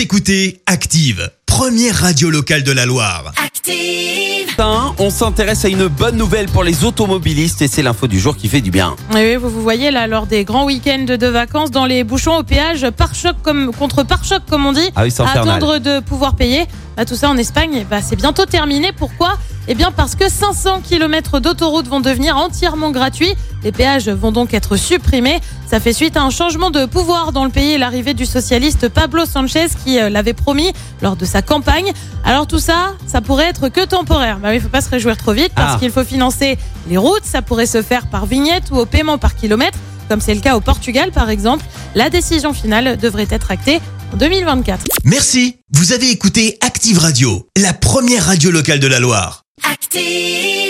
Vous écoutez Active, première radio locale de la Loire. Active. Matin, On s'intéresse à une bonne nouvelle pour les automobilistes et c'est l'info du jour qui fait du bien. Oui, oui, vous, vous voyez là, lors des grands week-ends de vacances, dans les bouchons au péage, pare-choc comme, contre pare-choc, comme on dit, Ah oui, à attendre de pouvoir payer. Bah, tout ça en Espagne, bah, c'est bientôt terminé. Pourquoi? Eh bien, parce que 500 km d'autoroute vont devenir entièrement gratuits. Les péages vont donc être supprimés. Ça fait suite à un changement de pouvoir dans le pays et l'arrivée du socialiste Pablo Sanchez qui euh, l'avait promis lors de sa campagne. Alors tout ça, ça pourrait être que temporaire. Bah oui, il faut pas se réjouir trop vite parce Ah. qu'il faut financer les routes. Ça pourrait se faire par vignette ou au paiement par kilomètre, comme c'est le cas au Portugal par exemple. La décision finale devrait être actée en 2024. Merci. Vous avez écouté Active Radio, la première radio locale de la Loire. Active.